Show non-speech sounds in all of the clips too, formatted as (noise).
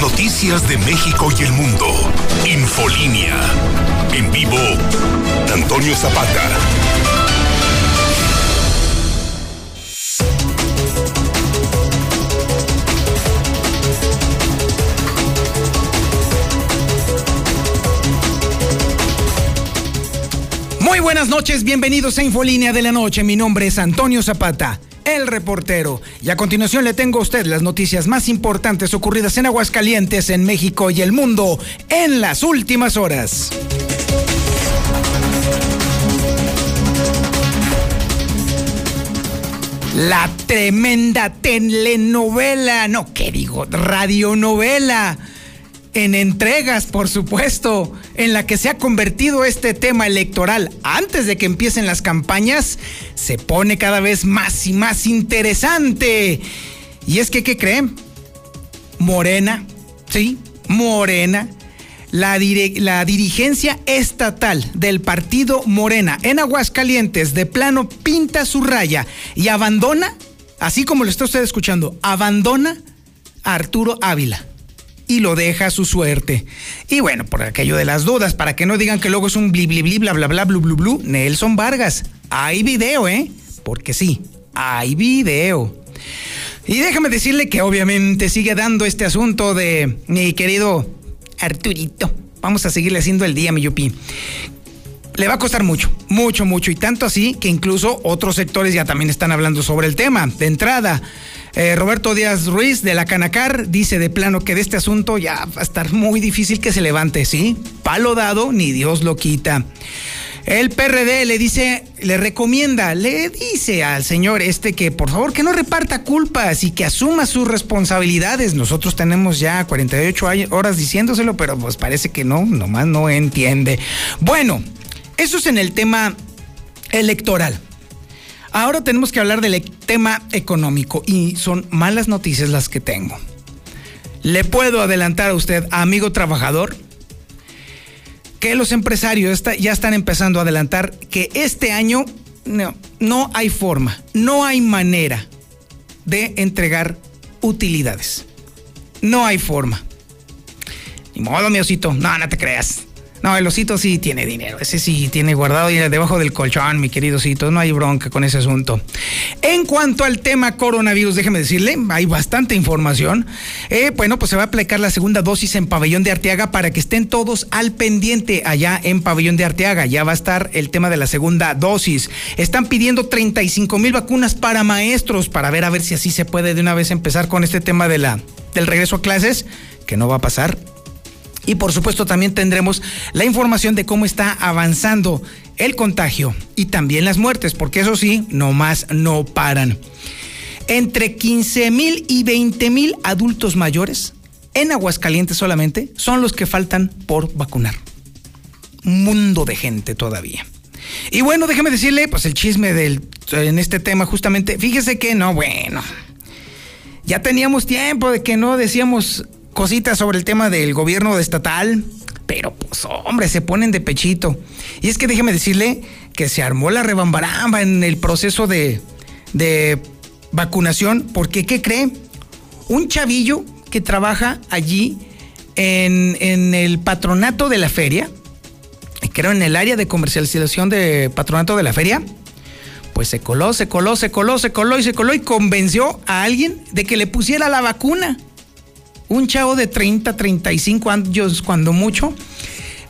Noticias de México y el mundo. Infolínea. En vivo, Antonio Zapata. Muy buenas noches, bienvenidos a Infolínea de la Noche. Mi nombre es Antonio Zapata, el reportero. Y a continuación le tengo a usted las noticias más importantes ocurridas en Aguascalientes, en México y el mundo en las últimas horas. La tremenda telenovela, no, ¿qué digo? Radionovela en entregas, por supuesto, en la que se ha convertido este tema electoral antes de que empiecen las campañas, se pone cada vez más y más interesante. Y es que, ¿qué creen? Morena, sí, Morena, la, la dirigencia estatal del partido Morena en Aguascalientes de plano pinta su raya y abandona, así como lo está usted escuchando, abandona a Arturo Ávila y lo deja a su suerte. Y bueno, por aquello de las dudas, para que no digan que luego es un bli bli bli bla bla bla blu blu blu, Nelson Vargas. Hay video, ¿eh? Porque sí, hay video. Y déjame decirle que obviamente sigue dando este asunto de mi querido Arturito. Vamos a seguirle haciendo el día, mi yupi. Le va a costar mucho, mucho, mucho. Y tanto así que incluso otros sectores ya también están hablando sobre el tema. De entrada, eh, Roberto Díaz Ruiz de la Canacar dice de plano que de este asunto ya va a estar muy difícil que se levante, ¿sí? Palo dado, ni Dios lo quita. El PRD le dice, le recomienda, le dice al señor este que por favor que no reparta culpas y que asuma sus responsabilidades. Nosotros tenemos ya 48 horas diciéndoselo, pero pues parece que no, nomás no entiende. Bueno, eso es en el tema electoral. Ahora tenemos que hablar del e-, tema económico y son malas noticias las que tengo. Le puedo adelantar a usted, amigo trabajador, que los empresarios ya están empezando a adelantar que este año no, no hay forma, no hay manera de entregar utilidades. No hay forma. Ni modo, mi osito. No, no te creas. No, el osito sí tiene dinero. Ese sí tiene guardado y debajo del colchón, mi querido osito. No hay bronca con ese asunto. En cuanto al tema coronavirus, déjeme decirle, hay bastante información. Eh, bueno, pues se va a aplicar la segunda dosis en Pabellón de Arteaga para que estén todos al pendiente allá en Pabellón de Arteaga. Ya va a estar el tema de la segunda dosis. Están pidiendo 35 mil vacunas para maestros para ver a ver si así se puede de una vez empezar con este tema de la, del regreso a clases, que no va a pasar y por supuesto también tendremos la información de cómo está avanzando el contagio y también las muertes, porque eso sí, no más no paran. Entre 15 mil y 20 mil adultos mayores en Aguascalientes solamente son los que faltan por vacunar. Mundo de gente todavía. Y bueno, déjeme decirle, pues el chisme del, en este tema justamente, fíjese que no, bueno, ya teníamos tiempo de que no decíamos cositas sobre el tema del gobierno estatal, pero pues hombre, se ponen de pechito. Y es que déjeme decirle que se armó la rebambaramba en el proceso de, de vacunación, porque ¿qué cree? Un chavillo que trabaja allí en, en el patronato de la feria, creo en el área de comercialización de patronato de la feria, pues se coló, se coló, se coló, se coló y se coló y convenció a alguien de que le pusiera la vacuna un chavo de 30, 35 años, cuando mucho,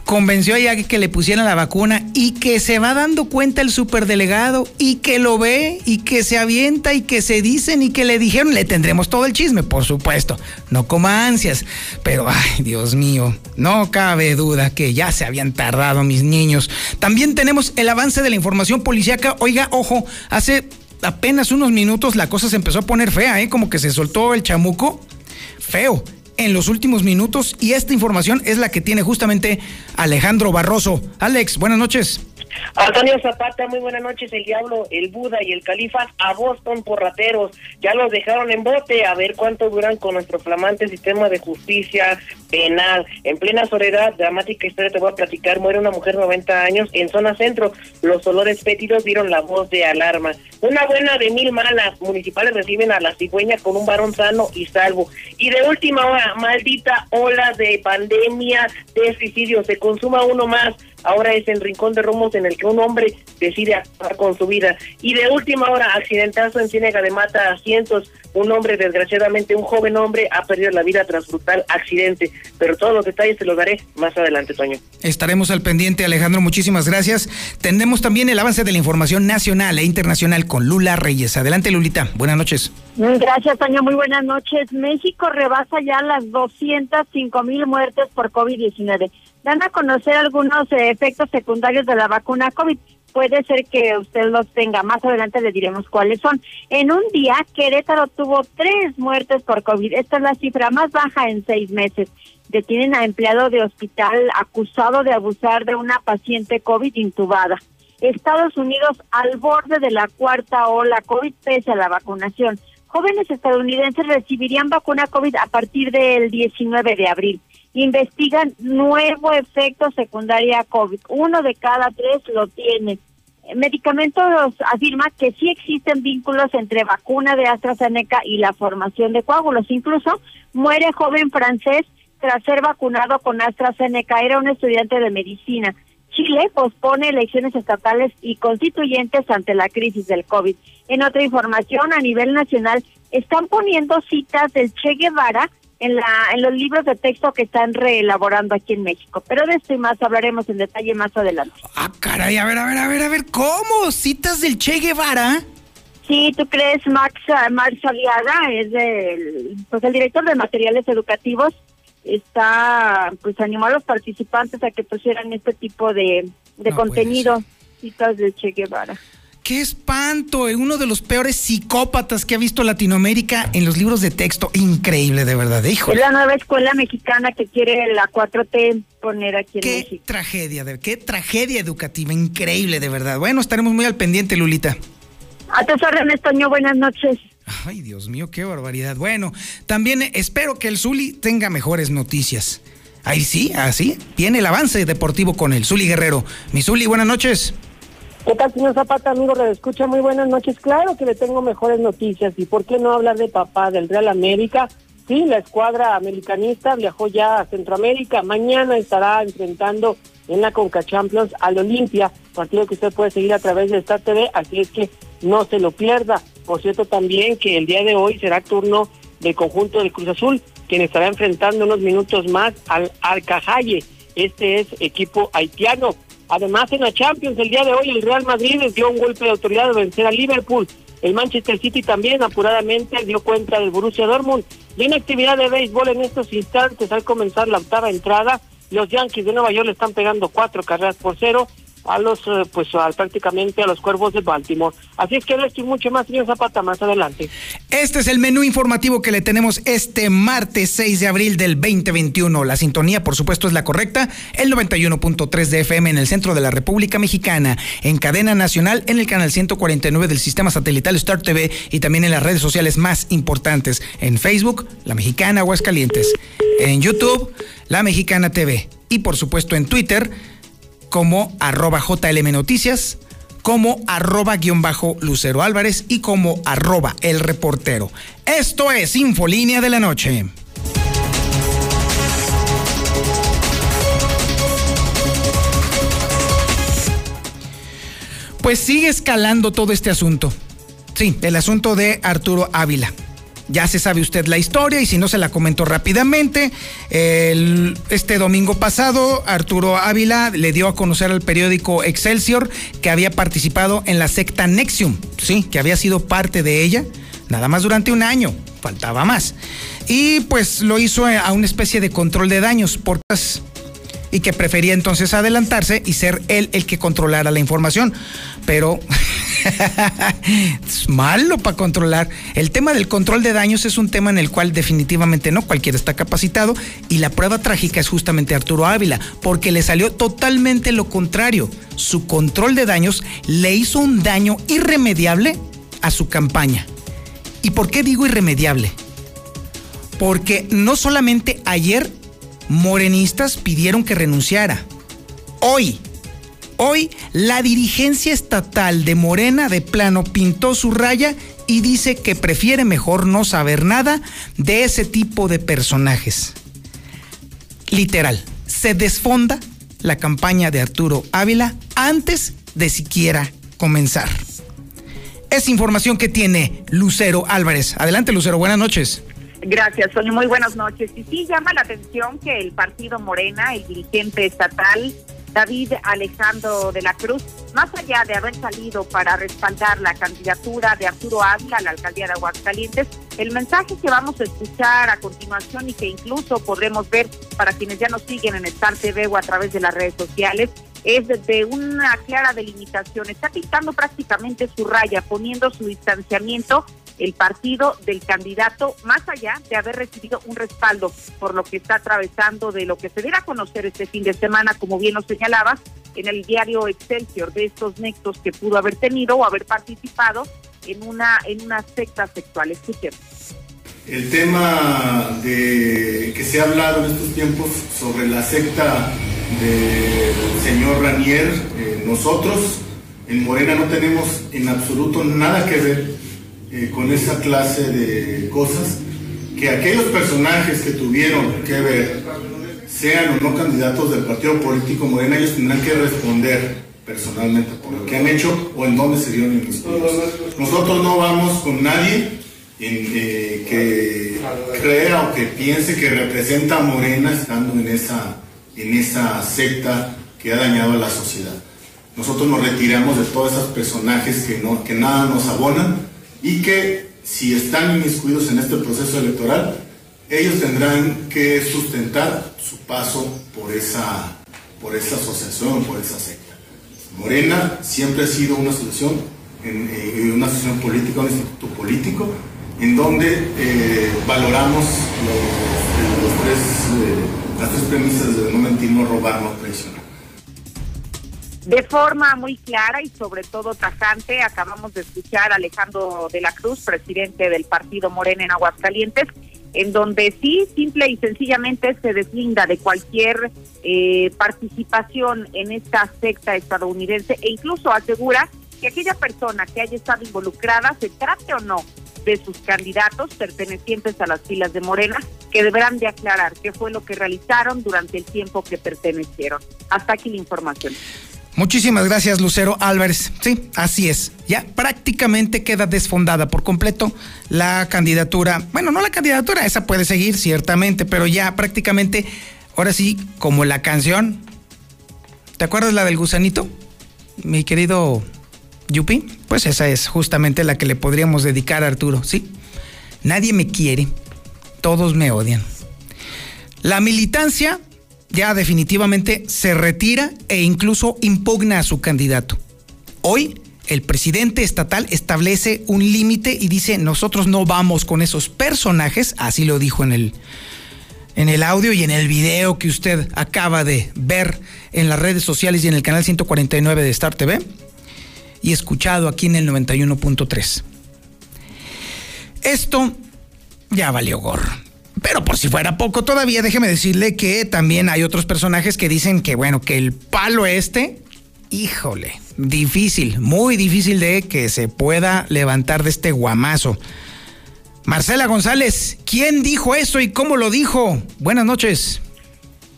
convenció a que le pusieran la vacuna y que se va dando cuenta el superdelegado y que lo ve y que se avienta y que se dicen y que le dijeron, le tendremos todo el chisme, por supuesto, no coma ansias, pero ay, Dios mío, no cabe duda que ya se habían tardado mis niños. También tenemos el avance de la información policíaca, oiga, ojo, hace apenas unos minutos la cosa se empezó a poner fea, ¿eh? como que se soltó el chamuco feo en los últimos minutos y esta información es la que tiene justamente Alejandro Barroso. Alex, buenas noches. Antonio Zapata, muy buenas noches. El Diablo, el Buda y el Califa a Boston por rateros. Ya los dejaron en bote. A ver cuánto duran con nuestro flamante sistema de justicia penal. En plena soledad, dramática historia te voy a platicar. Muere una mujer de 90 años en zona centro. Los olores fétidos dieron la voz de alarma. Una buena de mil malas. Municipales reciben a la cigüeña con un varón sano y salvo. Y de última hora, maldita ola de pandemia de suicidio. Se consuma uno más ahora es el rincón de Romos en el que un hombre decide acabar con su vida. Y de última hora, accidentazo en Ciénega de Mata a cientos. Un hombre, desgraciadamente, un joven hombre, ha perdido la vida tras brutal accidente. Pero todos los detalles te los daré más adelante, Toño. Estaremos al pendiente, Alejandro. Muchísimas gracias. Tendremos también el avance de la información nacional e internacional con Lula Reyes. Adelante, Lulita. Buenas noches. Gracias, Toño. Muy buenas noches. México rebasa ya las 205 mil muertes por COVID-19 dan a conocer algunos eh, efectos secundarios de la vacuna COVID. Puede ser que usted los tenga. Más adelante le diremos cuáles son. En un día, Querétaro tuvo tres muertes por COVID. Esta es la cifra más baja en seis meses. Detienen a empleado de hospital acusado de abusar de una paciente COVID intubada. Estados Unidos al borde de la cuarta ola COVID pese a la vacunación. Jóvenes estadounidenses recibirían vacuna COVID a partir del 19 de abril investigan nuevo efecto secundaria COVID. Uno de cada tres lo tiene. Medicamentos afirma que sí existen vínculos entre vacuna de AstraZeneca y la formación de coágulos. Incluso muere joven francés tras ser vacunado con AstraZeneca. Era un estudiante de medicina. Chile pospone elecciones estatales y constituyentes ante la crisis del COVID. En otra información, a nivel nacional, están poniendo citas del Che Guevara en, la, en los libros de texto que están reelaborando aquí en México. Pero de esto y más hablaremos en detalle más adelante. Ah, caray, a ver, a ver, a ver, a ver, ¿cómo? ¿Citas del Che Guevara? Sí, ¿tú crees? Max, Max Aliaga es el, pues el director de materiales educativos. Está, pues animó a los participantes a que pusieran este tipo de, de contenido, citas del Che Guevara. ¡Qué espanto! Uno de los peores psicópatas que ha visto Latinoamérica en los libros de texto. Increíble, de verdad, hijo. Es la nueva escuela mexicana que quiere la 4T poner aquí en qué Tragedia, de, qué tragedia educativa, increíble, de verdad. Bueno, estaremos muy al pendiente, Lulita. A tus órdenes, Toño, buenas noches. Ay, Dios mío, qué barbaridad. Bueno, también espero que el Zuli tenga mejores noticias. Ahí sí, así, viene el avance deportivo con el Zuli Guerrero. Mi Zuli, buenas noches. ¿Qué tal, señor Zapata, amigo de escucha? Muy buenas noches. Claro que le tengo mejores noticias. ¿Y por qué no hablar de papá del Real América? Sí, la escuadra americanista viajó ya a Centroamérica. Mañana estará enfrentando en la Conca Champions al Olimpia, partido que usted puede seguir a través de Star TV, así es que no se lo pierda. Por cierto, también que el día de hoy será turno del conjunto del Cruz Azul, quien estará enfrentando unos minutos más al Arcajalle. Este es equipo haitiano. Además, en la Champions, el día de hoy, el Real Madrid les dio un golpe de autoridad de vencer a Liverpool. El Manchester City también apuradamente dio cuenta del Borussia Dortmund. Y en actividad de béisbol en estos instantes, al comenzar la octava entrada, los Yankees de Nueva York le están pegando cuatro carreras por cero a los, eh, pues prácticamente a los cuervos de Baltimore. Así es que esto y mucho más, señor Zapata, más adelante. Este es el menú informativo que le tenemos este martes 6 de abril del 2021. La sintonía, por supuesto, es la correcta, el 91.3 de FM en el centro de la República Mexicana, en cadena nacional, en el canal 149 del sistema satelital Star TV y también en las redes sociales más importantes, en Facebook, La Mexicana Aguascalientes, en YouTube, La Mexicana TV y por supuesto en Twitter, como arroba JLM Noticias, como arroba guion bajo Lucero Álvarez y como arroba el reportero. Esto es Infolínea de la Noche. Pues sigue escalando todo este asunto. Sí, el asunto de Arturo Ávila. Ya se sabe usted la historia y si no se la comento rápidamente, este domingo pasado Arturo Ávila le dio a conocer al periódico Excelsior que había participado en la secta Nexium, sí, que había sido parte de ella, nada más durante un año, faltaba más. Y pues lo hizo a una especie de control de daños por y que prefería entonces adelantarse y ser él el que controlara la información. Pero (laughs) es (laughs) malo para controlar. El tema del control de daños es un tema en el cual definitivamente no cualquiera está capacitado y la prueba trágica es justamente Arturo Ávila, porque le salió totalmente lo contrario. Su control de daños le hizo un daño irremediable a su campaña. ¿Y por qué digo irremediable? Porque no solamente ayer morenistas pidieron que renunciara, hoy Hoy la dirigencia estatal de Morena de plano pintó su raya y dice que prefiere mejor no saber nada de ese tipo de personajes. Literal, se desfonda la campaña de Arturo Ávila antes de siquiera comenzar. Es información que tiene Lucero Álvarez. Adelante, Lucero, buenas noches. Gracias, Sonia. Muy buenas noches. Y sí llama la atención que el partido Morena, el dirigente estatal, David Alejandro de la Cruz, más allá de haber salido para respaldar la candidatura de Arturo Ávila a la alcaldía de Aguascalientes, el mensaje que vamos a escuchar a continuación y que incluso podremos ver para quienes ya nos siguen en Star TV o a través de las redes sociales es de una clara delimitación. Está pintando prácticamente su raya, poniendo su distanciamiento el partido del candidato, más allá de haber recibido un respaldo por lo que está atravesando, de lo que se diera a conocer este fin de semana, como bien lo señalabas, en el diario Excelsior, de estos nexos que pudo haber tenido o haber participado en una, en una secta sexual. Escuchemos. El tema de que se ha hablado en estos tiempos sobre la secta del señor Ranier, eh, nosotros en Morena no tenemos en absoluto nada que ver eh, con esa clase de cosas, que aquellos personajes que tuvieron que ver, sean o no candidatos del partido político Morena, ellos tendrán que responder personalmente por lo que han hecho o en dónde se dieron inmiscuidos. Nosotros no vamos con nadie eh, que crea o que piense que representa a Morena estando en esa, en esa secta que ha dañado a la sociedad. Nosotros nos retiramos de todos esos personajes que, no, que nada nos abonan y que si están inmiscuidos en este proceso electoral, ellos tendrán que sustentar su paso por esa, por esa asociación, por esa secta. Morena siempre ha sido una asociación, eh, una asociación política, un instituto político, en donde eh, valoramos eh, las tres premisas de no mentir, no robar, no traicionar. De forma muy clara y sobre todo tajante, acabamos de escuchar a Alejandro de la Cruz, presidente del partido Morena en Aguascalientes, en donde sí, simple y sencillamente se deslinda de cualquier eh, participación en esta secta estadounidense e incluso asegura que aquella persona que haya estado involucrada, se trate o no de sus candidatos pertenecientes a las filas de Morena, que deberán de aclarar qué fue lo que realizaron durante el tiempo que pertenecieron. Hasta aquí la información. Muchísimas gracias, Lucero Álvarez. Sí, así es. Ya prácticamente queda desfondada por completo la candidatura. Bueno, no la candidatura, esa puede seguir ciertamente, pero ya prácticamente, ahora sí, como la canción. ¿Te acuerdas la del gusanito? Mi querido Yupi. Pues esa es justamente la que le podríamos dedicar a Arturo, ¿sí? Nadie me quiere, todos me odian. La militancia ya definitivamente se retira e incluso impugna a su candidato. Hoy el presidente estatal establece un límite y dice, nosotros no vamos con esos personajes, así lo dijo en el, en el audio y en el video que usted acaba de ver en las redes sociales y en el canal 149 de Star TV y escuchado aquí en el 91.3. Esto ya valió gorro. Pero por si fuera poco todavía, déjeme decirle que también hay otros personajes que dicen que, bueno, que el palo este, híjole, difícil, muy difícil de que se pueda levantar de este guamazo. Marcela González, ¿quién dijo eso y cómo lo dijo? Buenas noches.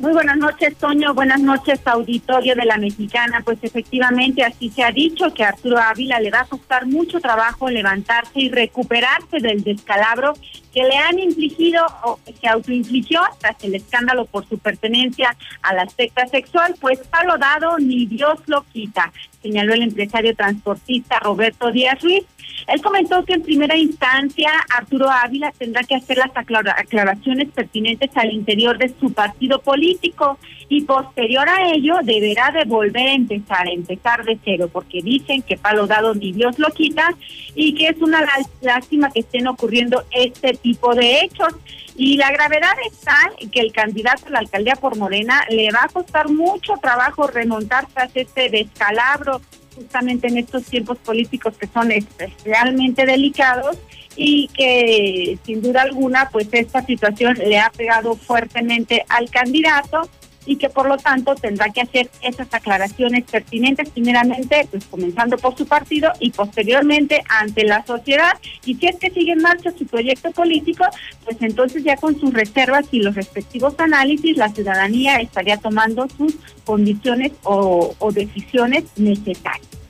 Muy buenas noches, Toño. Buenas noches, auditorio de la Mexicana. Pues efectivamente, así se ha dicho que a Arturo Ávila le va a costar mucho trabajo levantarse y recuperarse del descalabro que le han infligido o se autoinfligió tras el escándalo por su pertenencia a la secta sexual, pues palo dado ni Dios lo quita, señaló el empresario transportista Roberto Díaz Ruiz Él comentó que en primera instancia Arturo Ávila tendrá que hacer las aclaraciones pertinentes al interior de su partido político y posterior a ello deberá de volver a empezar, empezar de cero, porque dicen que palo dado ni Dios lo quita y que es una lástima que estén ocurriendo este tipo de hechos. Y la gravedad está en que el candidato a la alcaldía por Morena le va a costar mucho trabajo remontar tras este descalabro justamente en estos tiempos políticos que son especialmente delicados y que sin duda alguna pues esta situación le ha pegado fuertemente al candidato y que por lo tanto tendrá que hacer esas aclaraciones pertinentes primeramente pues comenzando por su partido y posteriormente ante la sociedad y si es que sigue en marcha su proyecto político pues entonces ya con sus reservas y los respectivos análisis la ciudadanía estaría tomando sus condiciones o, o decisiones necesarias.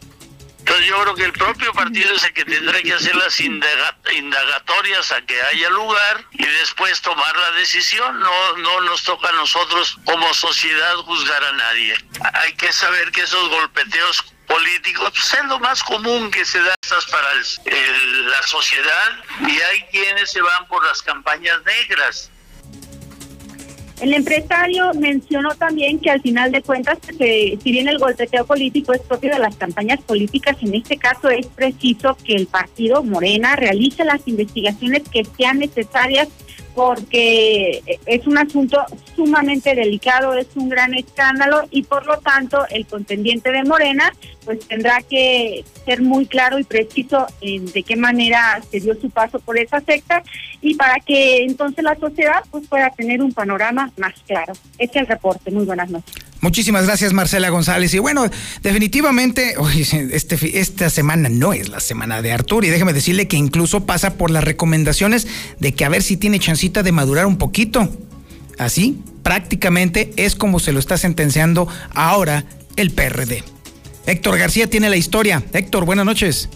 Entonces yo creo que el propio partido es el que tendrá que hacer las indagatorias a que haya lugar y después tomar la decisión. No, no nos toca a nosotros como sociedad juzgar a nadie. Hay que saber que esos golpeteos políticos pues, es lo más común que se da para la sociedad y hay quienes se van por las campañas negras el empresario mencionó también que al final de cuentas, si bien el golpeteo político es propio de las campañas políticas, en este caso es preciso que el partido Morena realice las investigaciones que sean necesarias porque es un asunto sumamente delicado, es un gran escándalo y por lo tanto el contendiente de Morena pues tendrá que ser muy claro y preciso en de qué manera se dio su paso por esa secta y para que entonces la sociedad pues pueda tener un panorama más claro. Este es el reporte. Muy buenas noches. Muchísimas gracias Marcela González. Y bueno, definitivamente este, esta semana no es la semana de Arturo y déjeme decirle que incluso pasa por las recomendaciones de que a ver si tiene chancita de madurar un poquito. Así prácticamente es como se lo está sentenciando ahora el PRD. Héctor García tiene la historia. Héctor, buenas noches.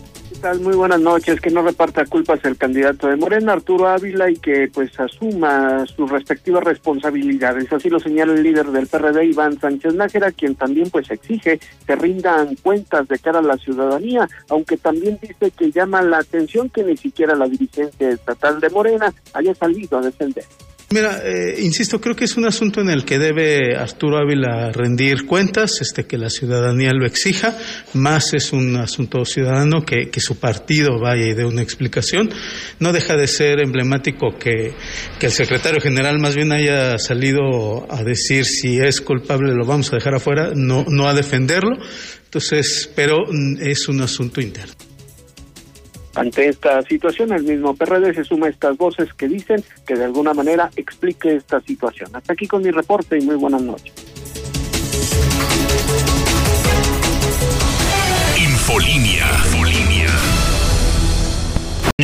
Muy buenas noches. Que no reparta culpas el candidato de Morena, Arturo Ávila, y que pues asuma sus respectivas responsabilidades. Así lo señala el líder del PRD, Iván Sánchez Nájera, quien también pues exige que rindan cuentas de cara a la ciudadanía, aunque también dice que llama la atención que ni siquiera la dirigencia estatal de Morena haya salido a defender. Mira, eh, insisto, creo que es un asunto en el que debe Arturo Ávila rendir cuentas, este, que la ciudadanía lo exija, más es un asunto ciudadano que, que su partido vaya y dé una explicación. No deja de ser emblemático que, que el secretario general más bien haya salido a decir si es culpable lo vamos a dejar afuera, no, no a defenderlo. Entonces, pero mm, es un asunto interno. Ante esta situación, el mismo PRD se suma a estas voces que dicen que de alguna manera explique esta situación. Hasta aquí con mi reporte y muy buenas noches. Infolinia. Infolinia.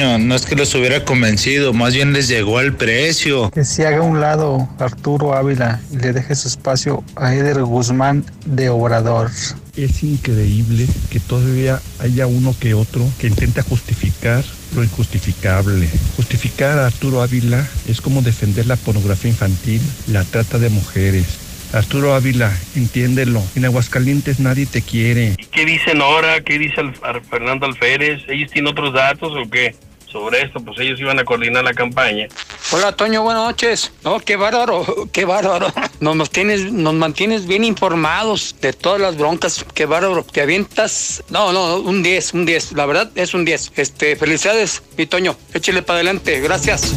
No es que los hubiera convencido, más bien les llegó al precio. Que se haga un lado Arturo Ávila y le deje su espacio a Eder Guzmán de Obrador. Es increíble que todavía haya uno que otro que intenta justificar lo injustificable. Justificar a Arturo Ávila es como defender la pornografía infantil, la trata de mujeres. Arturo Ávila, entiéndelo. En Aguascalientes nadie te quiere. ¿Qué dicen ahora? ¿Qué dice Fernando Alférez? ¿Ellos tienen otros datos o qué? Sobre esto, pues ellos iban a coordinar la campaña. Hola Toño, buenas noches. No, qué bárbaro, qué bárbaro. Nos, tienes, nos mantienes bien informados de todas las broncas, qué bárbaro. Te avientas, no, no, un 10, un 10. La verdad es un 10. Este, felicidades, mi Toño. Échale para adelante, gracias.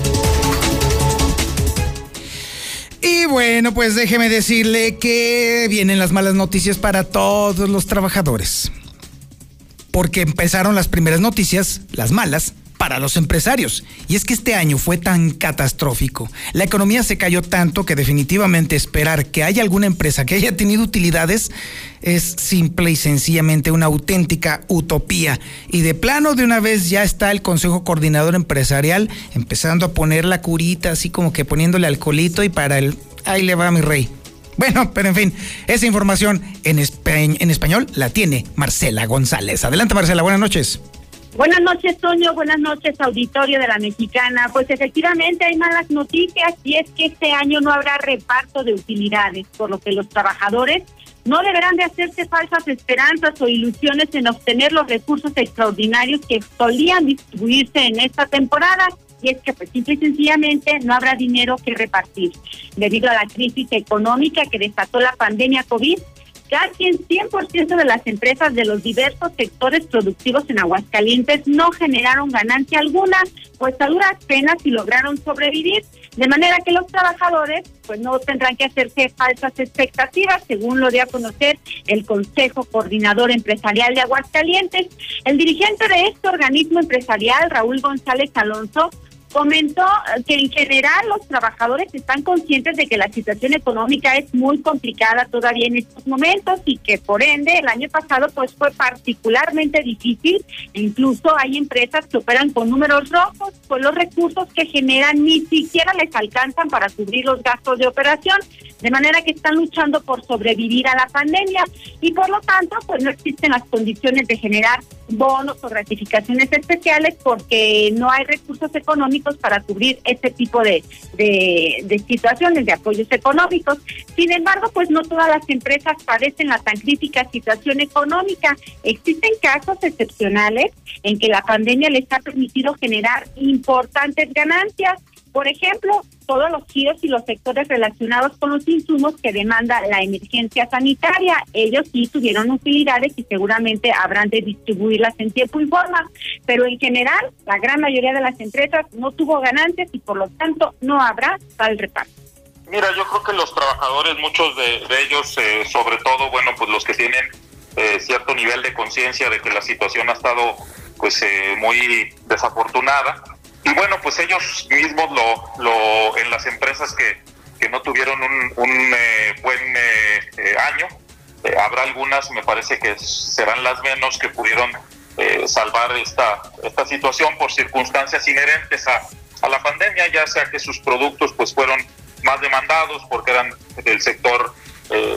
Y bueno, pues déjeme decirle que vienen las malas noticias para todos los trabajadores. Porque empezaron las primeras noticias, las malas, para los empresarios. Y es que este año fue tan catastrófico. La economía se cayó tanto que definitivamente esperar que haya alguna empresa que haya tenido utilidades es simple y sencillamente una auténtica utopía. Y de plano de una vez ya está el Consejo Coordinador Empresarial empezando a poner la curita así como que poniéndole alcoholito y para el... Ahí le va mi rey. Bueno, pero en fin, esa información en, en español la tiene Marcela González. Adelante Marcela, buenas noches. Buenas noches, Toño. Buenas noches, auditorio de la Mexicana. Pues efectivamente hay malas noticias y es que este año no habrá reparto de utilidades, por lo que los trabajadores no deberán de hacerse falsas esperanzas o ilusiones en obtener los recursos extraordinarios que solían distribuirse en esta temporada y es que pues simple y sencillamente no habrá dinero que repartir. Debido a la crisis económica que desató la pandemia COVID, casi el 100% de las empresas de los diversos sectores productivos en Aguascalientes no generaron ganancia alguna, pues a duras penas y lograron sobrevivir, de manera que los trabajadores pues no tendrán que hacerse falsas expectativas, según lo dio a conocer el Consejo Coordinador Empresarial de Aguascalientes. El dirigente de este organismo empresarial, Raúl González Alonso, comentó que en general los trabajadores están conscientes de que la situación económica es muy complicada todavía en estos momentos y que por ende el año pasado pues fue particularmente difícil. Incluso hay empresas que operan con números rojos, pues los recursos que generan ni siquiera les alcanzan para cubrir los gastos de operación, de manera que están luchando por sobrevivir a la pandemia y por lo tanto pues no existen las condiciones de generar bonos o gratificaciones especiales porque no hay recursos económicos para cubrir este tipo de, de, situaciones de apoyos económicos. Sin embargo, pues no todas las empresas padecen la tan crítica situación económica. Existen casos excepcionales en que la pandemia les ha permitido generar importantes ganancias por ejemplo, todos los giros y los sectores relacionados con los insumos que demanda la emergencia sanitaria. Ellos sí tuvieron utilidades y seguramente habrán de distribuirlas en tiempo y forma, pero en general la gran mayoría de las empresas no tuvo ganancias y por lo tanto no habrá tal reparto. Mira, yo creo que los trabajadores, muchos de, ellos, eh, sobre todo, bueno, pues los que tienen eh, cierto nivel de conciencia de que la situación ha estado pues eh, muy desafortunada, y bueno, pues ellos mismos lo, lo en las empresas que, que no tuvieron un, un eh, buen eh, eh, año, habrá algunas, me parece que serán las menos que pudieron salvar esta, esta situación por circunstancias inherentes a, a la pandemia, ya sea que sus productos pues fueron más demandados porque eran del sector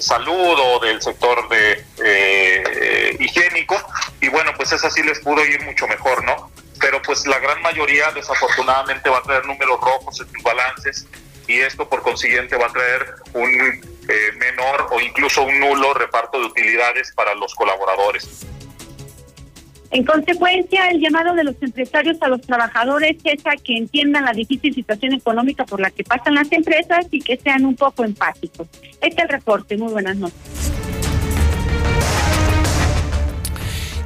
salud o del sector de higiénico. Y bueno pues esa sí les pudo ir mucho mejor no pero pues la gran mayoría desafortunadamente va a traer números rojos en sus balances y esto por consiguiente va a traer un eh, menor o incluso un nulo reparto de utilidades para los colaboradores. En consecuencia, el llamado de los empresarios a los trabajadores es a que entiendan la difícil situación económica por la que pasan las empresas y que sean un poco empáticos. Este es el reporte. Muy buenas noches.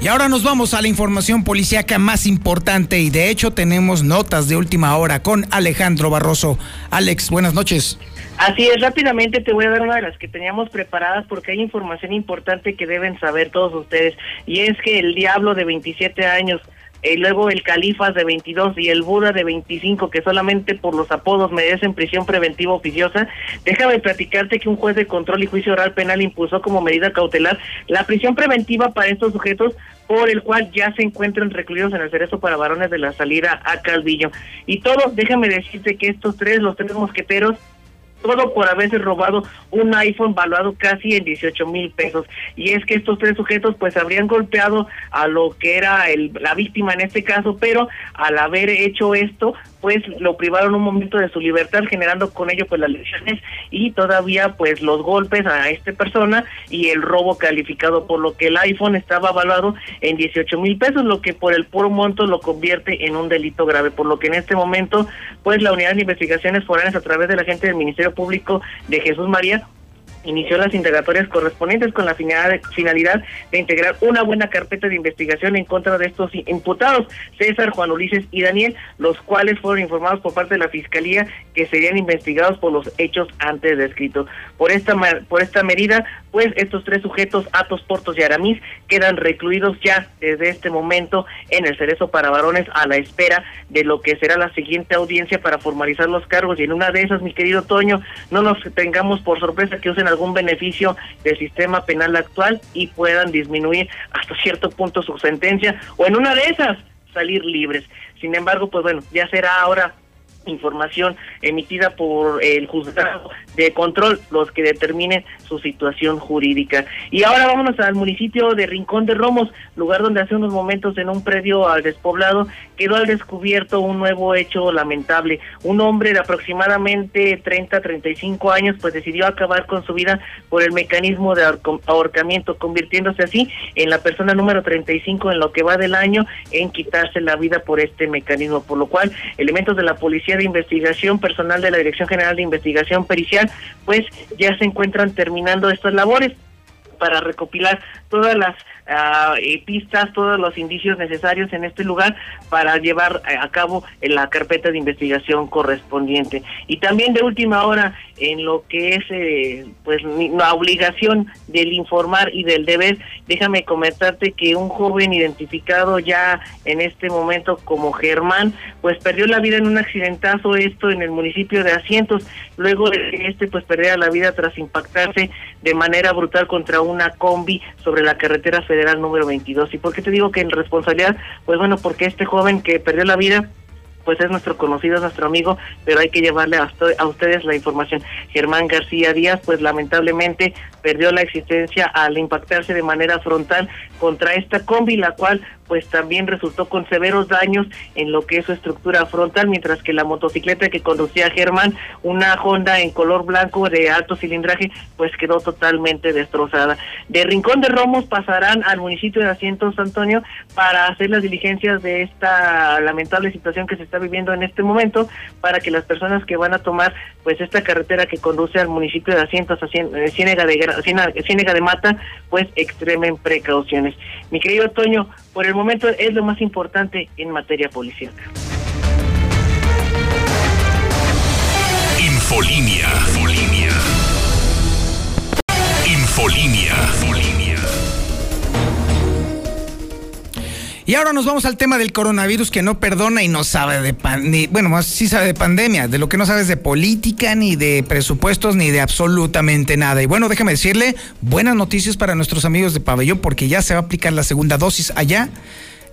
Y ahora nos vamos a la información policíaca más importante y de hecho tenemos notas de última hora con Alejandro Barroso. Alex, buenas noches. Así es, rápidamente te voy a dar una de las que teníamos preparadas porque hay información importante que deben saber todos ustedes y es que el diablo de 27 años y luego el Califas de 22 y el Buda de 25, que solamente por los apodos merecen prisión preventiva oficiosa, déjame platicarte que un juez de control y juicio oral penal impuso como medida cautelar la prisión preventiva para estos sujetos por el cual ya se encuentran recluidos en el cerezo para varones de la salida a Calvillo. Y todos, déjame decirte que estos tres, los tres mosqueteros, todo por haberse robado un iPhone valuado casi en 18 mil pesos. Y es que estos tres sujetos pues habrían golpeado a lo que era el, la víctima en este caso, pero al haber hecho esto pues lo privaron un momento de su libertad generando con ello pues las lesiones y todavía pues los golpes a esta persona y el robo calificado por lo que el iPhone estaba valuado en 18 mil pesos lo que por el puro monto lo convierte en un delito grave por lo que en este momento pues la unidad de investigaciones foráneas a través de la gente del Ministerio Público de Jesús María inició las indagatorias correspondientes con la finalidad de integrar una buena carpeta de investigación en contra de estos imputados, César, Juan Ulises y Daniel, los cuales fueron informados por parte de la Fiscalía que serían investigados por los hechos antes descritos. Por esta, por esta medida, pues estos tres sujetos, Atos, Portos y Aramis, quedan recluidos ya desde este momento en el Cerezo para Varones a la espera de lo que será la siguiente audiencia para formalizar los cargos. Y en una de esas, mi querido Toño, no nos tengamos por sorpresa que usen algún beneficio del sistema penal actual y puedan disminuir hasta cierto punto su sentencia o en una de esas salir libres. Sin embargo, pues bueno, ya será ahora información emitida por el juzgado de control, los que determinen su situación jurídica. Y ahora vámonos al municipio de Rincón de Romos, lugar donde hace unos momentos en un predio al despoblado quedó al descubierto un nuevo hecho lamentable. Un hombre de aproximadamente 30, 35 años pues decidió acabar con su vida por el mecanismo de ahorcamiento, convirtiéndose así en la persona número 35 en lo que va del año en quitarse la vida por este mecanismo, por lo cual elementos de la policía de investigación, personal de la Dirección General de Investigación Pericial, pues ya se encuentran terminando estas labores para recopilar todas las uh, pistas, todos los indicios necesarios en este lugar para llevar eh, a cabo la carpeta de investigación correspondiente. Y también de última hora, en lo que es eh, pues la obligación del informar y del deber, déjame comentarte que un joven identificado ya en este momento como Germán, pues perdió la vida en un accidentazo, esto en el municipio de Asientos, luego de que este pues perdiera la vida tras impactarse de manera brutal contra una combi sobre la carretera federal federal número 22. ¿Y por qué te digo que en responsabilidad? Pues bueno, porque este joven que perdió la vida pues es nuestro conocido, es nuestro amigo, pero hay que llevarle a, a, ustedes la información. Germán García Díaz, pues lamentablemente perdió la existencia al impactarse de manera frontal contra esta combi, la cual pues también resultó con severos daños en lo que es su estructura frontal, mientras que la motocicleta que conducía Germán, una Honda en color blanco de alto cilindraje, pues quedó totalmente destrozada. De Rincón de Romos pasarán al municipio de Asientos Antonio para hacer las diligencias de esta lamentable situación que se está viviendo en este momento, para que las personas que van a tomar pues esta carretera que conduce al municipio de Asientos, eh, Ciénega de, Ciénega de Mata, pues extremen precauciones. Mi querido Toño, por el momento es lo más importante en materia policial. Infolinia. Infolinia. Infolinia. Y ahora nos vamos al tema del coronavirus que no perdona y no sabe de pan, ni, bueno, sí sabe de pandemia, de lo que no sabes de política, ni de presupuestos, ni de absolutamente nada. Y bueno, déjame decirle, buenas noticias para nuestros amigos de Pabellón, porque ya se va a aplicar la segunda dosis allá.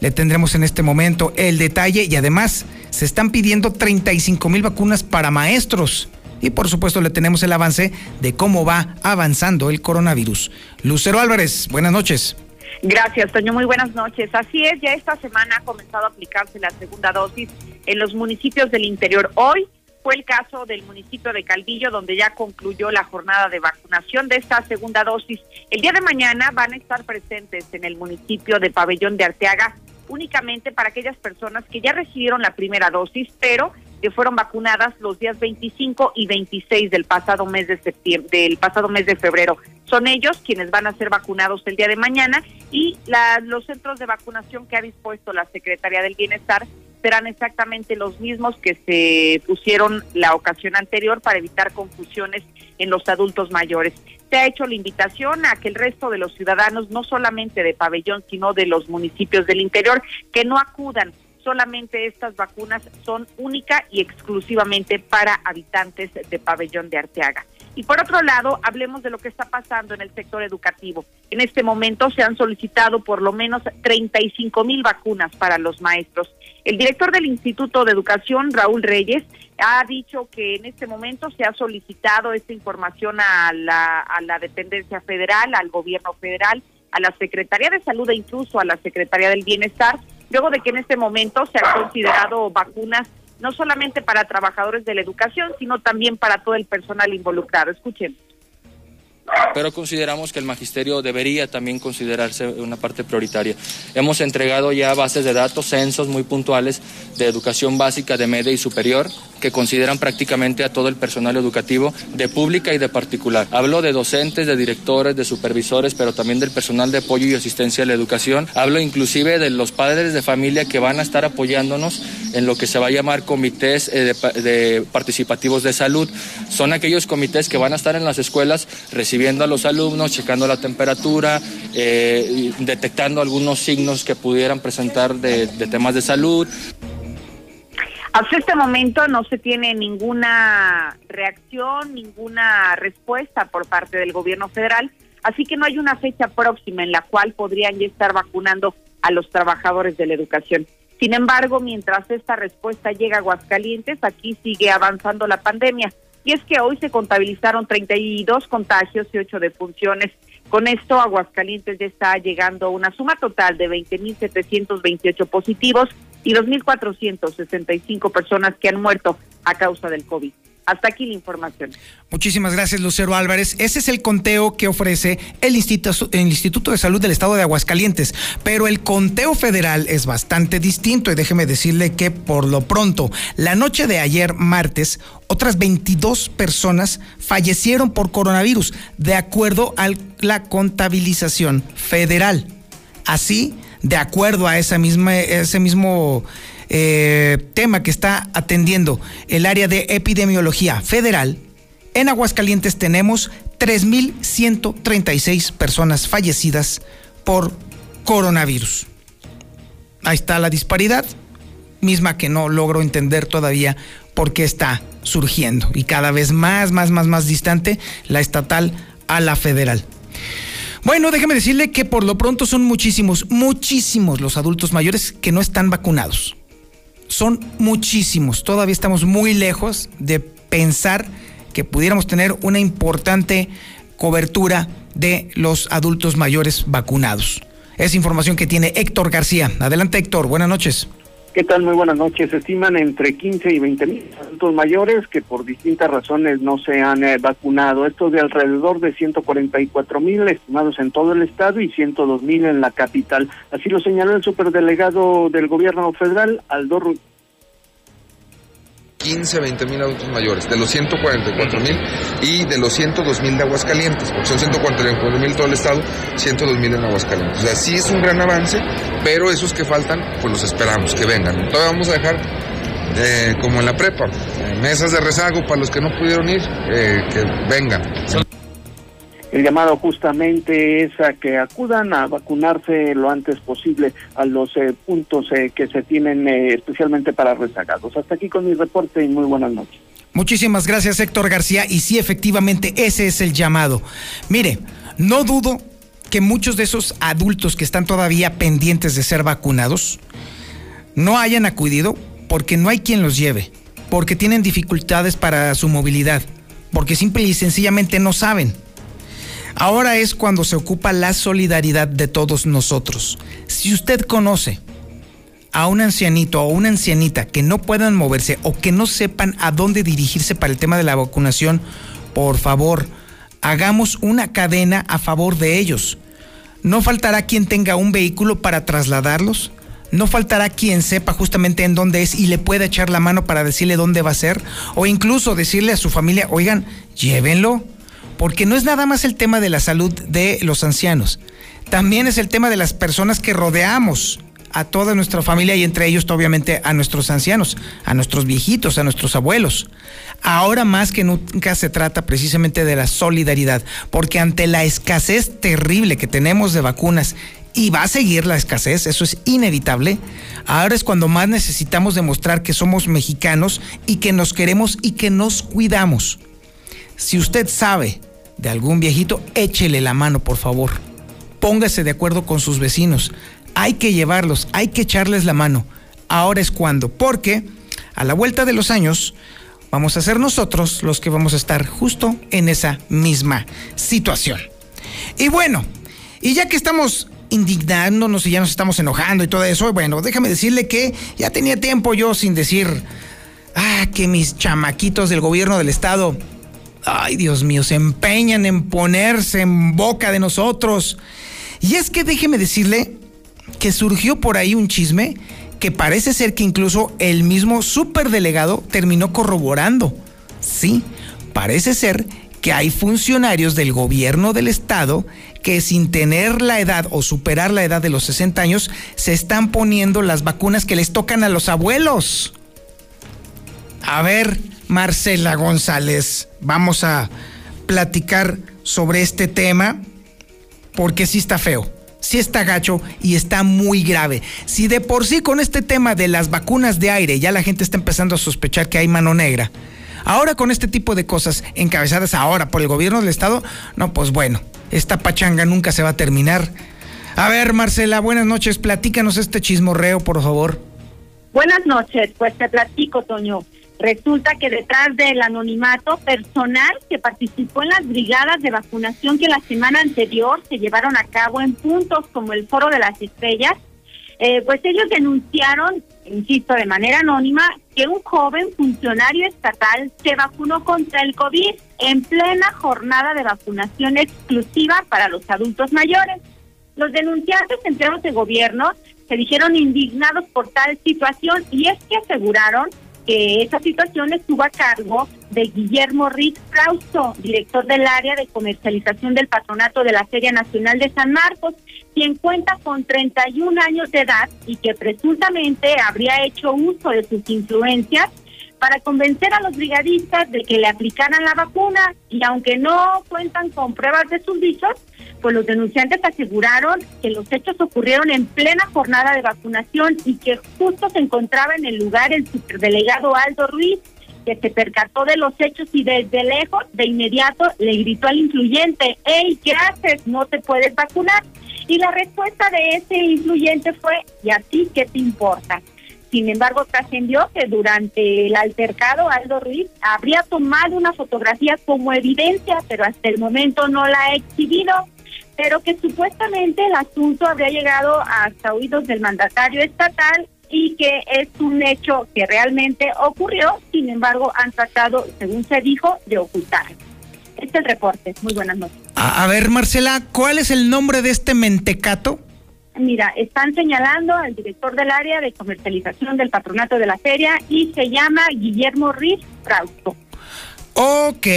Le tendremos en este momento el detalle y además se están pidiendo 35 mil vacunas para maestros. Y por supuesto le tenemos el avance de cómo va avanzando el coronavirus. Lucero Álvarez, buenas noches. Gracias, Toño. Muy buenas noches. Así es, ya esta semana ha comenzado a aplicarse la segunda dosis en los municipios del interior. Hoy fue el caso del municipio de Calvillo, donde ya concluyó la jornada de vacunación de esta segunda dosis. El día de mañana van a estar presentes en el municipio de Pabellón de Arteaga únicamente para aquellas personas que ya recibieron la primera dosis, pero que fueron vacunadas los días 25 y 26 del pasado mes de septiembre, del pasado mes de febrero. Son ellos quienes van a ser vacunados el día de mañana y los centros de vacunación que ha dispuesto la Secretaría del Bienestar serán exactamente los mismos que se pusieron la ocasión anterior para evitar confusiones en los adultos mayores. Se ha hecho la invitación a que el resto de los ciudadanos, no solamente de Pabellón, sino de los municipios del interior, que no acudan solamente estas vacunas son única y exclusivamente para habitantes de Pabellón de Arteaga. Y por otro lado, hablemos de lo que está pasando en el sector educativo. En este momento se han solicitado por lo menos 35 mil vacunas para los maestros. El director del Instituto de Educación, Raúl Reyes, ha dicho que en este momento se ha solicitado esta información a la, a la dependencia federal, al gobierno federal, a la Secretaría de Salud e incluso a la Secretaría del Bienestar luego de que en este momento se han considerado vacunas no solamente para trabajadores de la educación, sino también para todo el personal involucrado. Escuchen pero consideramos que el magisterio debería también considerarse una parte prioritaria. Hemos entregado ya bases de datos, censos muy puntuales de educación básica, de media y superior, que consideran prácticamente a todo el personal educativo de pública y de particular. Hablo de docentes, de directores, de supervisores, pero también del personal de apoyo y asistencia a la educación. Hablo inclusive de los padres de familia que van a estar apoyándonos en lo que se va a llamar comités eh, de, participativos de salud. Son aquellos comités que van a estar en las escuelas recibiendo a los alumnos, checando la temperatura, eh, detectando algunos signos que pudieran presentar de temas de salud. Hasta este momento no se tiene ninguna reacción, ninguna respuesta por parte del gobierno federal, así que no hay una fecha próxima en la cual podrían ya estar vacunando a los trabajadores de la educación. Sin embargo, mientras esta respuesta llega a Aguascalientes, aquí sigue avanzando la pandemia. Y es que hoy se contabilizaron 32 contagios y 8 defunciones. Con esto, Aguascalientes ya está llegando a una suma total de 20.728 positivos y 2.465 personas que han muerto a causa del COVID. Hasta aquí la información. Muchísimas gracias, Lucero Álvarez. Ese es el conteo que ofrece el Instituto, el Instituto de Salud del Estado de Aguascalientes. Pero el conteo federal es bastante distinto y déjeme decirle que por lo pronto, la noche de ayer, martes, otras 22 personas fallecieron por coronavirus, de acuerdo a la contabilización federal. Así, de acuerdo a esa misma, ese mismo eh, tema que está atendiendo el área de epidemiología federal, en Aguascalientes tenemos 3.136 personas fallecidas por coronavirus. Ahí está la disparidad, misma que no logro entender todavía por qué está surgiendo y cada vez más, más, más, más distante la estatal a la federal. Bueno, déjeme decirle que por lo pronto son muchísimos, muchísimos los adultos mayores que no están vacunados son muchísimos. Todavía estamos muy lejos de pensar que pudiéramos tener una importante cobertura de los adultos mayores vacunados. Es información que tiene Héctor García. Adelante Héctor, buenas noches. ¿Qué tal? Muy buenas noches. Estiman entre 15 y 20 mil adultos mayores que por distintas razones no se han eh, vacunado. Esto de alrededor de 144 mil estimados en todo el estado y 102 mil en la capital. Así lo señaló el superdelegado del gobierno federal, Aldo 15, 20 mil adultos mayores, de los 144 mil y de los 102 mil de Aguascalientes, porque son 144 mil todo el estado, 102 mil en Aguascalientes. O sea, sí es un gran avance, pero esos que faltan, pues los esperamos, que vengan. Todavía vamos a dejar, eh, como en la prepa, mesas de rezago para los que no pudieron ir, eh, que vengan. El llamado justamente es a que acudan a vacunarse lo antes posible a los eh, puntos eh, que se tienen eh, especialmente para rezagados. Hasta aquí con mi reporte y muy buenas noches. Muchísimas gracias Héctor García y sí efectivamente ese es el llamado. Mire, no dudo que muchos de esos adultos que están todavía pendientes de ser vacunados no hayan acudido porque no hay quien los lleve, porque tienen dificultades para su movilidad, porque simple y sencillamente no saben. Ahora es cuando se ocupa la solidaridad de todos nosotros. Si usted conoce a un ancianito o una ancianita que no puedan moverse o que no sepan a dónde dirigirse para el tema de la vacunación, por favor, hagamos una cadena a favor de ellos. No faltará quien tenga un vehículo para trasladarlos. No faltará quien sepa justamente en dónde es y le pueda echar la mano para decirle dónde va a ser. O incluso decirle a su familia, oigan, llévenlo porque no es nada más el tema de la salud de los ancianos, también es el tema de las personas que rodeamos a toda nuestra familia y entre ellos obviamente a nuestros ancianos, a nuestros viejitos, a nuestros abuelos. Ahora más que nunca se trata precisamente de la solidaridad, porque ante la escasez terrible que tenemos de vacunas y va a seguir la escasez, eso es inevitable. Ahora es cuando más necesitamos demostrar que somos mexicanos y que nos queremos y que nos cuidamos. Si usted sabe de algún viejito, échele la mano, por favor. Póngase de acuerdo con sus vecinos. Hay que llevarlos, hay que echarles la mano. Ahora es cuando, porque a la vuelta de los años vamos a ser nosotros los que vamos a estar justo en esa misma situación. Y bueno, y ya que estamos indignándonos y ya nos estamos enojando y todo eso, bueno, déjame decirle que ya tenía tiempo yo sin decir, ah, que mis chamaquitos del gobierno del estado ay Dios mío, se empeñan en ponerse en boca de nosotros. Y es que déjeme decirle que surgió por ahí un chisme que parece ser que incluso el mismo superdelegado terminó corroborando. Sí, parece ser que hay funcionarios del gobierno del estado que sin tener la edad o superar la edad de los 60 años se están poniendo las vacunas que les tocan a los abuelos. A ver, Marcela González. Vamos a platicar sobre este tema porque sí está feo, sí está gacho y está muy grave. Si de por sí con este tema de las vacunas de aire ya la gente está empezando a sospechar que hay mano negra, ahora con este tipo de cosas encabezadas ahora por el gobierno del estado, no, pues bueno, esta pachanga nunca se va a terminar. A ver, Marcela, buenas noches, platícanos este chismorreo, por favor. Buenas noches, pues te platico, Toño. Resulta que detrás del anonimato personal que participó en las brigadas de vacunación que la semana anterior se llevaron a cabo en puntos como el Foro de las Estrellas, eh, pues ellos denunciaron, insisto, de manera anónima, que un joven funcionario estatal se vacunó contra el COVID en plena jornada de vacunación exclusiva para los adultos mayores. Los denunciantes empleados de gobierno se dijeron indignados por tal situación y es que aseguraron esa situación estuvo a cargo de Guillermo Riz Frausto, director del área de comercialización del patronato de la Feria Nacional de San Marcos, quien cuenta con 31 años de edad y que presuntamente habría hecho uso de sus influencias para convencer a los brigadistas de que le aplicaran la vacuna y aunque no cuentan con pruebas de sus dichos, pues los denunciantes aseguraron que los hechos ocurrieron en plena jornada de vacunación y que justo se encontraba en el lugar el superdelegado Aldo Ruiz, que se percató de los hechos y desde lejos, de inmediato, le gritó al influyente, hey, ¿qué haces? No te puedes vacunar. Y la respuesta de ese influyente fue, ¿y a ti qué te importa? Sin embargo, trascendió que durante el altercado Aldo Ruiz habría tomado una fotografía como evidencia, pero hasta el momento no la ha exhibido, pero que supuestamente el asunto habría llegado hasta oídos del mandatario estatal y que es un hecho que realmente ocurrió, sin embargo han tratado, según se dijo, de ocultar. Este es el reporte. Muy buenas noches. A, a ver, Marcela, ¿cuál es el nombre de este mentecato? Mira, están señalando al director del área de comercialización del patronato de la feria y se llama Guillermo Riz Frausto. Ok,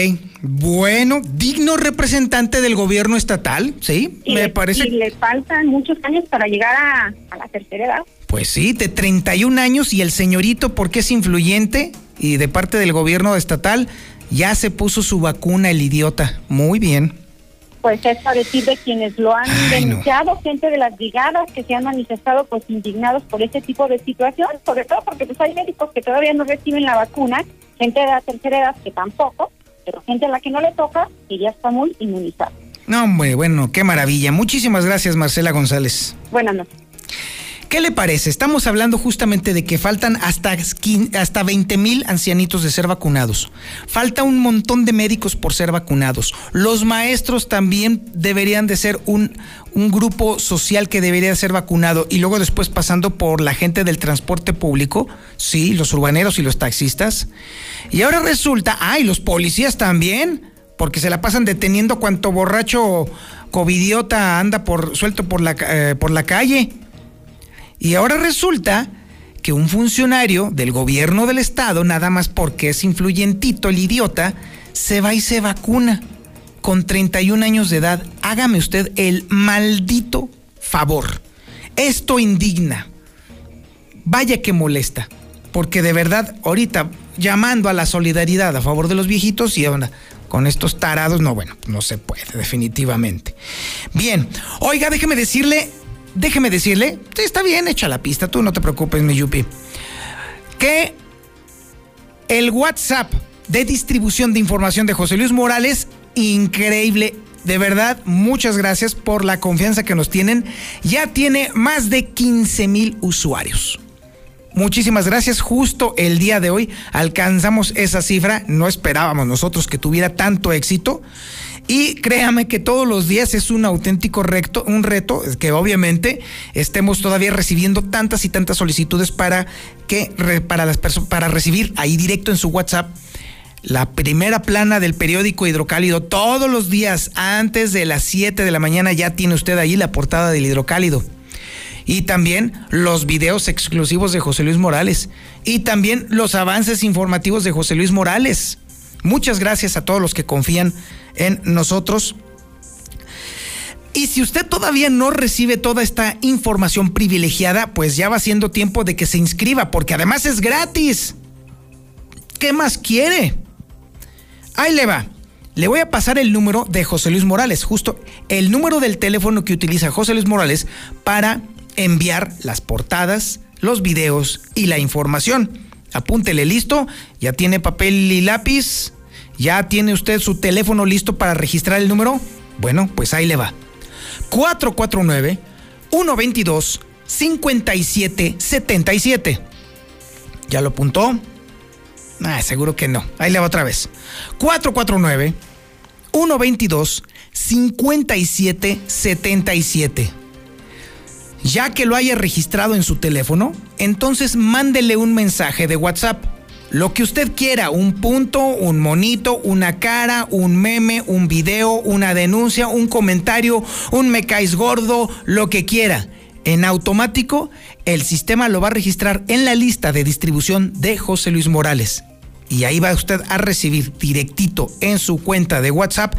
bueno, digno representante del gobierno estatal, ¿sí? Y Me le, parece. y le faltan muchos años para llegar a, a la tercera edad. Pues sí, de 31 años y el señorito, porque es influyente y de parte del gobierno estatal, ya se puso su vacuna el idiota. Muy bien. Pues es decir de quienes lo han denunciado, gente de las brigadas que se han manifestado pues indignados por este tipo de situación, sobre todo porque pues hay médicos que todavía no reciben la vacuna, gente de la tercera edad que tampoco, pero gente a la que no le toca y ya está muy inmunizada. No, hombre, bueno, qué maravilla. Muchísimas gracias, Marcela González. Buenas noches. ¿Qué le parece? Estamos hablando justamente de que faltan hasta, hasta 20 mil ancianitos de ser vacunados. Falta un montón de médicos por ser vacunados. Los maestros también deberían de ser un, un grupo social que debería ser vacunado. Y luego después pasando por la gente del transporte público, sí, los urbaneros y los taxistas. Y ahora resulta, ay, los policías también, porque se la pasan deteniendo cuanto borracho covidiota anda por, suelto por la, eh, por la calle. Y ahora resulta que un funcionario del gobierno del estado, nada más porque es influyentito el idiota, se va y se vacuna con 31 años de edad. Hágame usted el maldito favor. Esto indigna. Vaya que molesta. Porque de verdad, ahorita llamando a la solidaridad a favor de los viejitos y ahora con estos tarados, no, bueno, no se puede, definitivamente. Bien, oiga, déjeme decirle, déjeme decirle, está bien, echa la pista, tú no te preocupes, mi Yupi, que el WhatsApp de distribución de información de José Luis Morales, increíble. De verdad, muchas gracias por la confianza que nos tienen. Ya tiene más de 15 mil usuarios. Muchísimas gracias. Justo el día de hoy alcanzamos esa cifra. No esperábamos nosotros que tuviera tanto éxito. Y créame que todos los días es un auténtico recto, un reto, que obviamente estemos todavía recibiendo tantas y tantas solicitudes para que para las perso- para recibir ahí directo en su WhatsApp la primera plana del periódico Hidrocálido todos los días antes de las 7 de la mañana ya tiene usted ahí la portada del Hidrocálido. Y también los videos exclusivos de José Luis Morales. Y también los avances informativos de José Luis Morales. Muchas gracias a todos los que confían en nosotros. Y si usted todavía no recibe toda esta información privilegiada, pues ya va siendo tiempo de que se inscriba, porque además es gratis. ¿Qué más quiere? Ahí le va. Le voy a pasar el número de José Luis Morales, justo el número del teléfono que utiliza José Luis Morales para enviar las portadas, los videos y la información. Apúntele listo, ya tiene papel y lápiz, ya tiene usted su teléfono listo para registrar el número. Bueno, pues ahí le va. 449 122 5777. ¿Ya lo apuntó? Ah, seguro que no. Ahí le va otra vez. 449 122 5777. Ya que lo haya registrado en su teléfono, entonces mándele un mensaje de WhatsApp. Lo que usted quiera, un punto, un monito, una cara, un meme, un video, una denuncia, un comentario, un me caes gordo, lo que quiera. En automático, el sistema lo va a registrar en la lista de distribución de José Luis Morales. Y ahí va usted a recibir directito en su cuenta de WhatsApp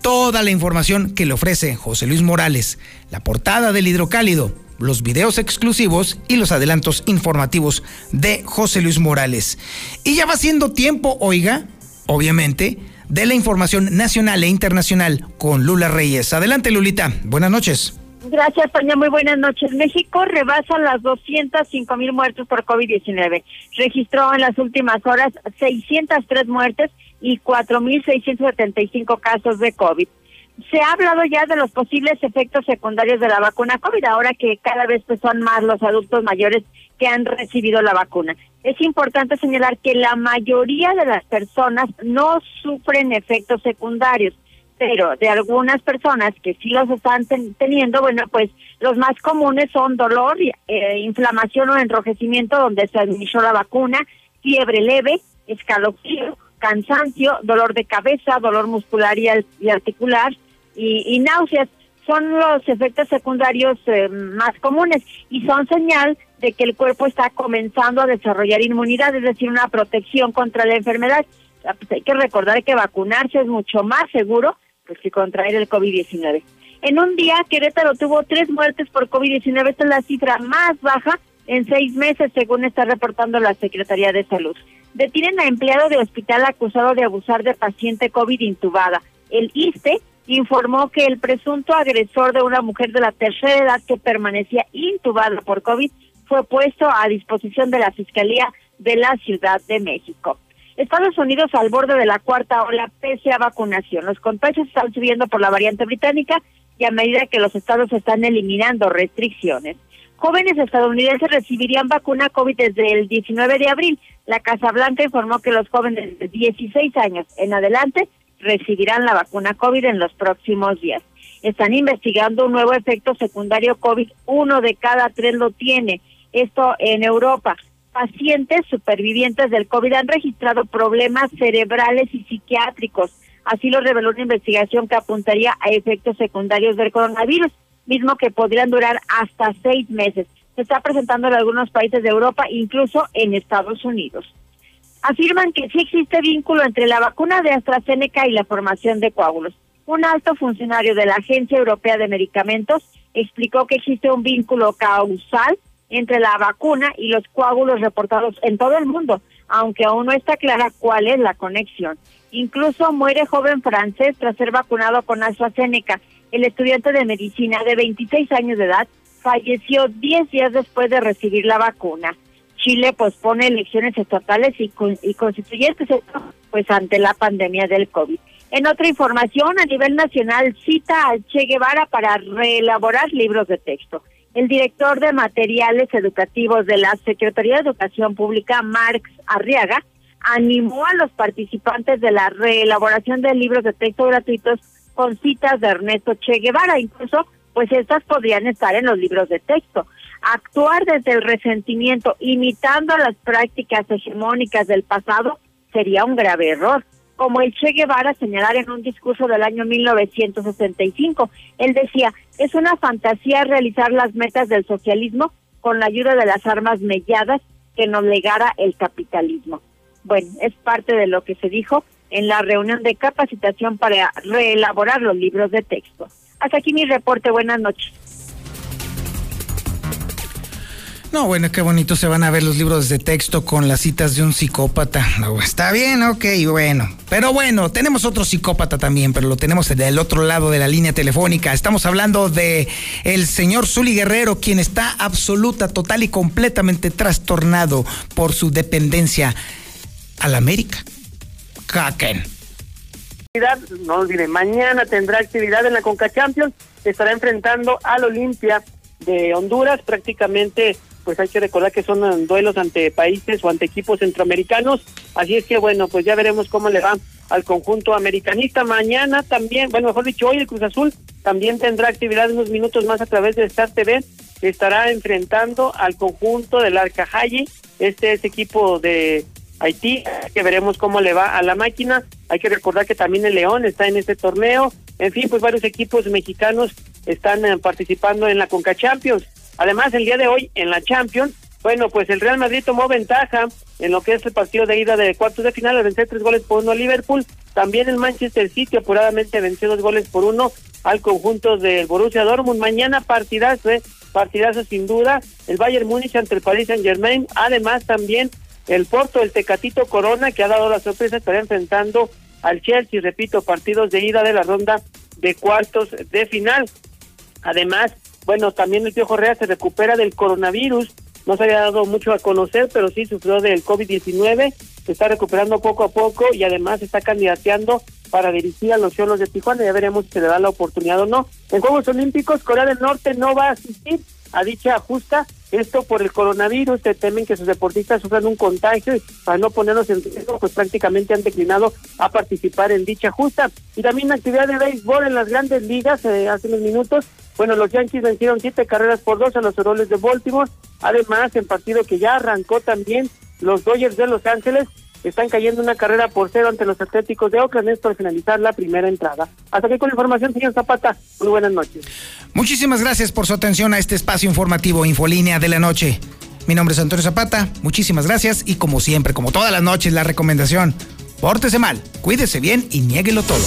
toda la información que le ofrece José Luis Morales, la portada del hidrocálido, los videos exclusivos y los adelantos informativos de José Luis Morales. Y ya va siendo tiempo, oiga, obviamente, de la información nacional e internacional con Lula Reyes. Adelante, Lulita. Buenas noches. Gracias, Toña. Muy buenas noches. México rebasa las 205 mil muertos por COVID-19. Registró en las últimas horas 603 muertes y 4.675 casos de COVID. Se ha hablado ya de los posibles efectos secundarios de la vacuna COVID, ahora que cada vez pues, son más los adultos mayores que han recibido la vacuna. Es importante señalar que la mayoría de las personas no sufren efectos secundarios pero de algunas personas que sí los están teniendo, bueno, pues los más comunes son dolor, eh, inflamación o enrojecimiento donde se administró la vacuna, fiebre leve, escalofrío, cansancio, dolor de cabeza, dolor muscular y, articular y, náuseas. Son los efectos secundarios eh, más comunes y son señal de que el cuerpo está comenzando a desarrollar inmunidad, es decir, una protección contra la enfermedad. Pues hay que recordar que vacunarse es mucho más seguro pues, que contraer el COVID-19. En un día, Querétaro tuvo tres muertes por COVID-19. Esta es la cifra más baja en seis meses, según está reportando la Secretaría de Salud. Detienen a empleado de hospital acusado de abusar de paciente COVID intubada. El ISTE informó que el presunto agresor de una mujer de la tercera edad que permanecía intubada por COVID fue puesto a disposición de la Fiscalía de la Ciudad de México. Estados Unidos al borde de la cuarta ola pese a vacunación. Los contagios están subiendo por la variante británica y a medida que los estados están eliminando restricciones. Jóvenes estadounidenses recibirían vacuna COVID desde el 19 de abril. La Casa Blanca informó que los jóvenes de 16 años en adelante recibirán la vacuna COVID en los próximos días. Están investigando un nuevo efecto secundario COVID. Uno de cada tres lo tiene. Esto en Europa pacientes supervivientes del COVID han registrado problemas cerebrales y psiquiátricos. Así lo reveló una investigación que apuntaría a efectos secundarios del coronavirus, mismo que podrían durar hasta seis meses. Se está presentando en algunos países de Europa, incluso en Estados Unidos. Afirman que sí existe vínculo entre la vacuna de AstraZeneca y la formación de coágulos. Un alto funcionario de la Agencia Europea de Medicamentos explicó que existe un vínculo causal entre la vacuna y los coágulos reportados en todo el mundo, aunque aún no está clara cuál es la conexión. Incluso muere joven francés tras ser vacunado con AstraZeneca. El estudiante de medicina de 26 años de edad falleció 10 días después de recibir la vacuna. Chile pospone elecciones estatales y, y constituyentes pues ante la pandemia del COVID. En otra información, a nivel nacional, cita al Che Guevara para reelaborar libros de texto. El director de materiales educativos de la Secretaría de Educación Pública, Marx Arriaga, animó a los participantes de la reelaboración de libros de texto gratuitos con citas de Ernesto Che Guevara. Incluso, pues estas podrían estar en los libros de texto. Actuar desde el resentimiento, imitando las prácticas hegemónicas del pasado, sería un grave error como el Che Guevara señalar en un discurso del año 1965. Él decía, es una fantasía realizar las metas del socialismo con la ayuda de las armas melladas que nos legara el capitalismo. Bueno, es parte de lo que se dijo en la reunión de capacitación para reelaborar los libros de texto. Hasta aquí mi reporte. Buenas noches. No, bueno, qué bonito se van a ver los libros de texto con las citas de un psicópata. No, está bien, ok, bueno. Pero bueno, tenemos otro psicópata también, pero lo tenemos del otro lado de la línea telefónica. Estamos hablando de el señor Zuli Guerrero, quien está absoluta, total y completamente trastornado por su dependencia a la América. Kaken. No olvide, mañana tendrá actividad en la Conca Champions. Estará enfrentando al Olimpia de Honduras, prácticamente pues hay que recordar que son eh, duelos ante países o ante equipos centroamericanos, así es que bueno, pues ya veremos cómo le va al conjunto americanista. Mañana también, bueno, mejor dicho, hoy el Cruz Azul también tendrá actividad unos minutos más a través de Star TV, estará enfrentando al conjunto del Arcajayi, este es equipo de Haití, que veremos cómo le va a la máquina. Hay que recordar que también el León está en este torneo. En fin, pues varios equipos mexicanos están eh, participando en la Conca Champions. Además, el día de hoy en la Champions, bueno, pues el Real Madrid tomó ventaja en lo que es el partido de ida de cuartos de final, al vencer tres goles por uno a Liverpool. También el Manchester City apuradamente venció dos goles por uno al conjunto del Borussia Dortmund. Mañana partidazo, eh, partidazo sin duda. El Bayern Múnich ante el Paris Saint Germain. Además también el Porto, el Tecatito Corona, que ha dado la sorpresa, estará enfrentando al Chelsea, repito, partidos de ida de la ronda de cuartos de final. Además, bueno, también el Tío Correa se recupera del coronavirus, no se había dado mucho a conocer, pero sí sufrió del COVID-19, se está recuperando poco a poco y además está candidateando para dirigir a los Cholos de Tijuana, ya veremos si se le da la oportunidad o no. En Juegos Olímpicos, Corea del Norte no va a asistir a dicha justa, esto por el coronavirus, se temen que sus deportistas sufran un contagio y para no ponerlos en riesgo, pues prácticamente han declinado a participar en dicha justa. Y también actividad de béisbol en las grandes ligas, eh, hace unos minutos, bueno, los Yankees vencieron siete carreras por dos a los Orioles de Baltimore. Además, en partido que ya arrancó también, los Dodgers de Los Ángeles están cayendo una carrera por cero ante los Atléticos de Oakland, esto al finalizar la primera entrada. Hasta aquí con la información, señor Zapata. Muy buenas noches. Muchísimas gracias por su atención a este espacio informativo Infolínea de la Noche. Mi nombre es Antonio Zapata, muchísimas gracias y como siempre, como todas las noches, la recomendación, pórtese mal, cuídese bien y niéguelo todo.